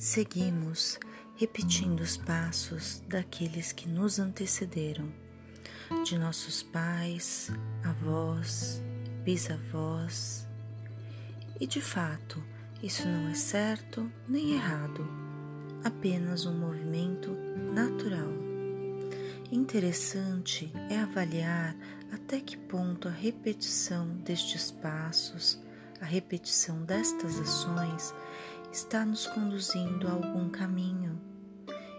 seguimos repetindo os passos daqueles que nos antecederam, de nossos pais, avós, bisavós. E de fato, isso não é certo nem errado, apenas um movimento natural. Interessante é avaliar até que ponto a repetição destes passos, a repetição destas ações está nos conduzindo a algum caminho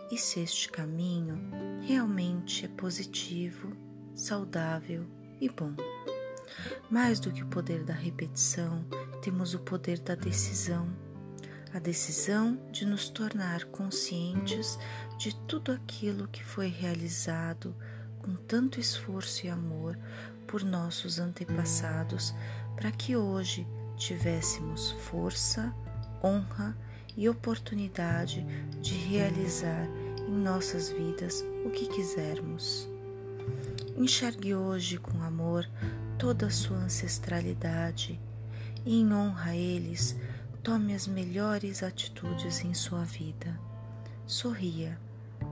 e se este caminho realmente é positivo, saudável e bom. Mais do que o poder da repetição, temos o poder da decisão, a decisão de nos tornar conscientes de tudo aquilo que foi realizado com tanto esforço e amor por nossos antepassados, para que hoje tivéssemos força, honra e oportunidade de realizar em nossas vidas o que quisermos. Enxergue hoje com amor toda a sua ancestralidade e, em honra a eles, tome as melhores atitudes em sua vida. Sorria,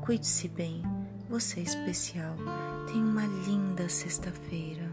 cuide-se bem, você é especial. Tenha uma linda sexta-feira.